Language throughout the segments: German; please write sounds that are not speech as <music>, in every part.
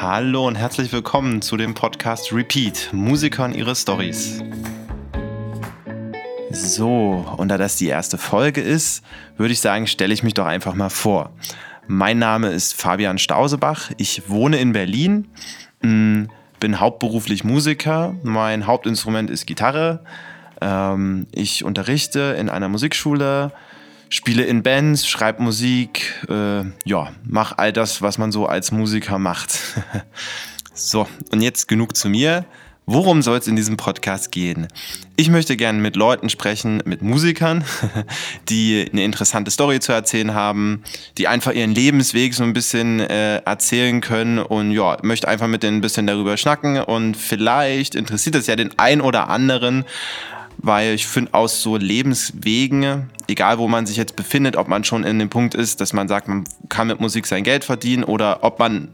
Hallo und herzlich willkommen zu dem Podcast Repeat, Musiker und ihre Stories. So, und da das die erste Folge ist, würde ich sagen, stelle ich mich doch einfach mal vor. Mein Name ist Fabian Stausebach, ich wohne in Berlin, mm, bin hauptberuflich Musiker, mein Hauptinstrument ist Gitarre, ähm, ich unterrichte in einer Musikschule, spiele in Bands, schreibe Musik, äh, ja, mach all das, was man so als Musiker macht. <laughs> so, und jetzt genug zu mir. Worum soll es in diesem Podcast gehen? Ich möchte gerne mit Leuten sprechen, mit Musikern, <laughs> die eine interessante Story zu erzählen haben, die einfach ihren Lebensweg so ein bisschen äh, erzählen können und ja, möchte einfach mit denen ein bisschen darüber schnacken und vielleicht interessiert es ja den ein oder anderen, weil ich finde, aus so Lebenswegen, egal wo man sich jetzt befindet, ob man schon in dem Punkt ist, dass man sagt, man kann mit Musik sein Geld verdienen oder ob man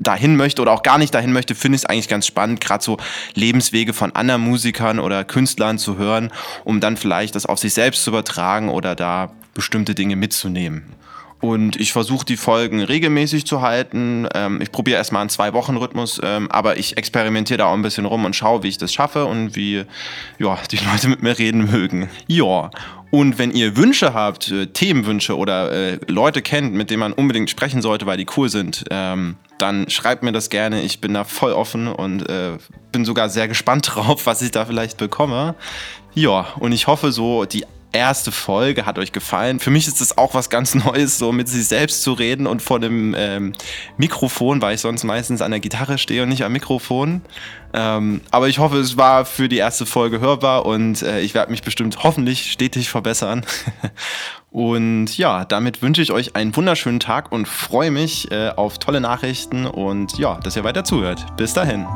dahin möchte oder auch gar nicht dahin möchte, finde ich es eigentlich ganz spannend, gerade so Lebenswege von anderen Musikern oder Künstlern zu hören, um dann vielleicht das auf sich selbst zu übertragen oder da bestimmte Dinge mitzunehmen. Und ich versuche die Folgen regelmäßig zu halten. Ähm, ich probiere erstmal einen Zwei-Wochen-Rhythmus, ähm, aber ich experimentiere da auch ein bisschen rum und schaue, wie ich das schaffe und wie ja, die <laughs> Leute mit mir reden mögen. Ja. Und wenn ihr Wünsche habt, äh, Themenwünsche oder äh, Leute kennt, mit denen man unbedingt sprechen sollte, weil die cool sind, ähm, dann schreibt mir das gerne. Ich bin da voll offen und äh, bin sogar sehr gespannt <laughs> drauf, was ich da vielleicht bekomme. Ja, und ich hoffe so, die erste Folge hat euch gefallen. Für mich ist es auch was ganz <laughs> Neues, so mit sich selbst zu reden und vor dem ähm, Mikrofon, weil ich sonst meistens an der Gitarre stehe und nicht am Mikrofon. Ähm, aber ich hoffe, es war für die erste Folge hörbar und äh, ich werde mich bestimmt hoffentlich stetig verbessern. <laughs> und ja, damit wünsche ich euch einen wunderschönen Tag und freue mich äh, auf tolle Nachrichten und ja, dass ihr weiter zuhört. Bis dahin.